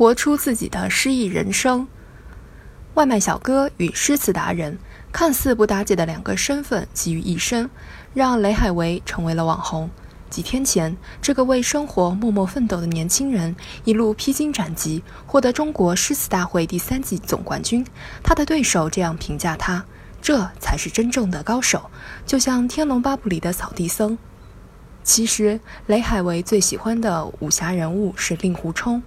活出自己的诗意人生。外卖小哥与诗词达人看似不搭界的两个身份集于一身，让雷海为成为了网红。几天前，这个为生活默默奋斗的年轻人一路披荆斩棘，获得中国诗词大会第三季总冠军。他的对手这样评价他：“这才是真正的高手，就像《天龙八部》里的扫地僧。”其实，雷海为最喜欢的武侠人物是令狐冲。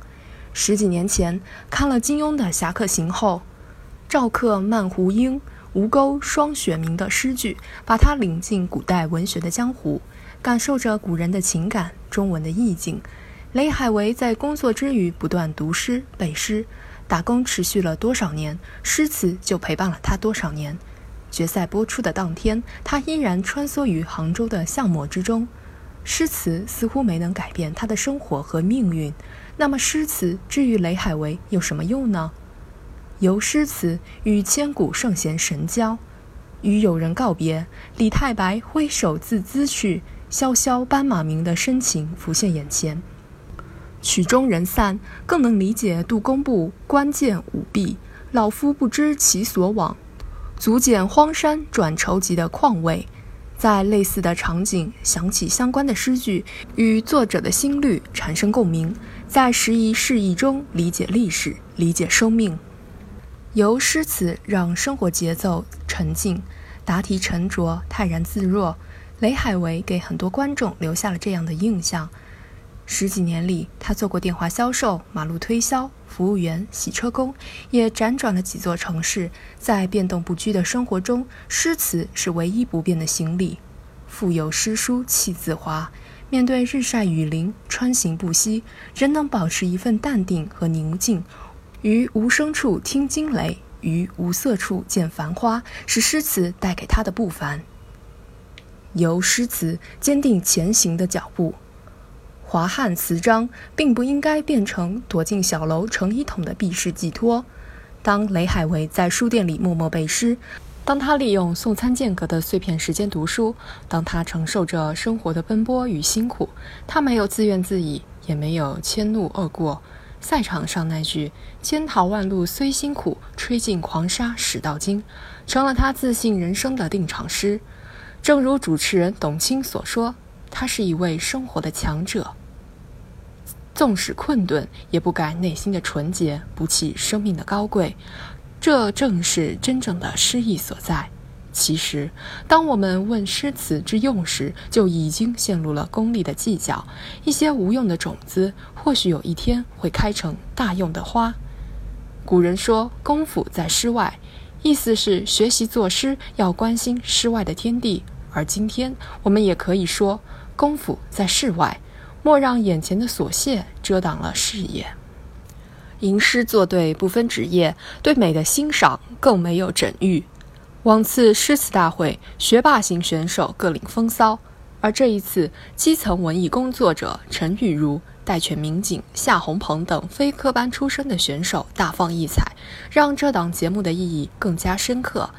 十几年前，看了金庸的《侠客行》后，赵客漫胡缨、吴钩霜雪明的诗句，把他领进古代文学的江湖。感受着古人的情感，中文的意境。雷海为在工作之余不断读诗背诗，打工持续了多少年，诗词就陪伴了他多少年。决赛播出的当天，他依然穿梭于杭州的巷陌之中。诗词似乎没能改变他的生活和命运，那么诗词至于雷海为有什么用呢？由诗词与千古圣贤神交，与友人告别，李太白挥手自兹去。萧萧斑马鸣的深情浮现眼前，曲终人散，更能理解杜工部关键舞弊，老夫不知其所往，足见荒山转愁急的况味。在类似的场景想起相关的诗句，与作者的心律产生共鸣，在时移世易中理解历史，理解生命。由诗词让生活节奏沉静，答题沉着，泰然自若。雷海为给很多观众留下了这样的印象：十几年里，他做过电话销售、马路推销、服务员、洗车工，也辗转了几座城市。在变动不居的生活中，诗词是唯一不变的行李。腹有诗书气自华，面对日晒雨淋、穿行不息，仍能保持一份淡定和宁静。于无声处听惊雷，于无色处见繁花，是诗词带给他的不凡。由诗词坚定前行的脚步，华汉词章并不应该变成躲进小楼成一统的避世寄托。当雷海为在书店里默默背诗，当他利用送餐间隔的碎片时间读书，当他承受着生活的奔波与辛苦，他没有自怨自艾，也没有迁怒恶过。赛场上那句“千淘万漉虽辛苦，吹尽狂沙始到金”，成了他自信人生的定场诗。正如主持人董卿所说，他是一位生活的强者，纵使困顿，也不改内心的纯洁，不弃生命的高贵。这正是真正的诗意所在。其实，当我们问诗词之用时，就已经陷入了功利的计较。一些无用的种子，或许有一天会开成大用的花。古人说：“功夫在诗外”，意思是学习作诗要关心诗外的天地。而今天，我们也可以说，功夫在世外，莫让眼前的琐屑遮挡了视野。吟诗作对不分职业，对美的欣赏更没有整域。往次诗词大会，学霸型选手各领风骚，而这一次，基层文艺工作者陈玉如、戴犬民警夏红鹏等非科班出身的选手大放异彩，让这档节目的意义更加深刻。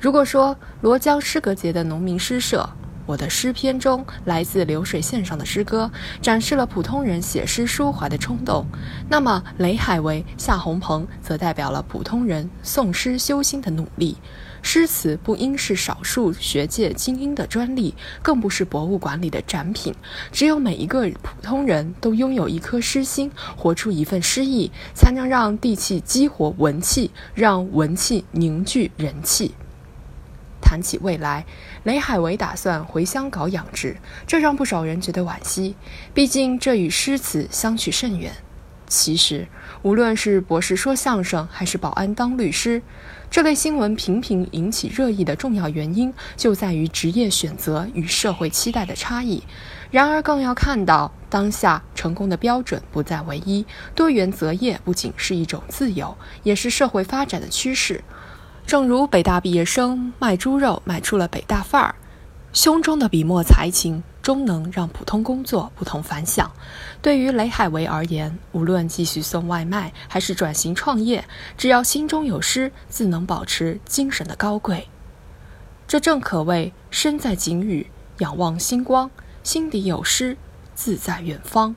如果说罗江诗歌节的农民诗社，我的诗篇中来自流水线上的诗歌，展示了普通人写诗抒怀的冲动，那么雷海为、夏红鹏则代表了普通人诵诗修心的努力。诗词不应是少数学界精英的专利，更不是博物馆里的展品。只有每一个普通人都拥有一颗诗心，活出一份诗意，才能让地气激活文气，让文气凝聚人气。谈起未来，雷海为打算回乡搞养殖，这让不少人觉得惋惜。毕竟这与诗词相去甚远。其实，无论是博士说相声，还是保安当律师，这类新闻频频引起热议的重要原因，就在于职业选择与社会期待的差异。然而，更要看到当下成功的标准不再唯一，多元择业不仅是一种自由，也是社会发展的趋势。正如北大毕业生卖猪肉卖出了北大范儿，胸中的笔墨才情终能让普通工作不同凡响。对于雷海为而言，无论继续送外卖还是转型创业，只要心中有诗，自能保持精神的高贵。这正可谓身在景宇，仰望星光；心底有诗，自在远方。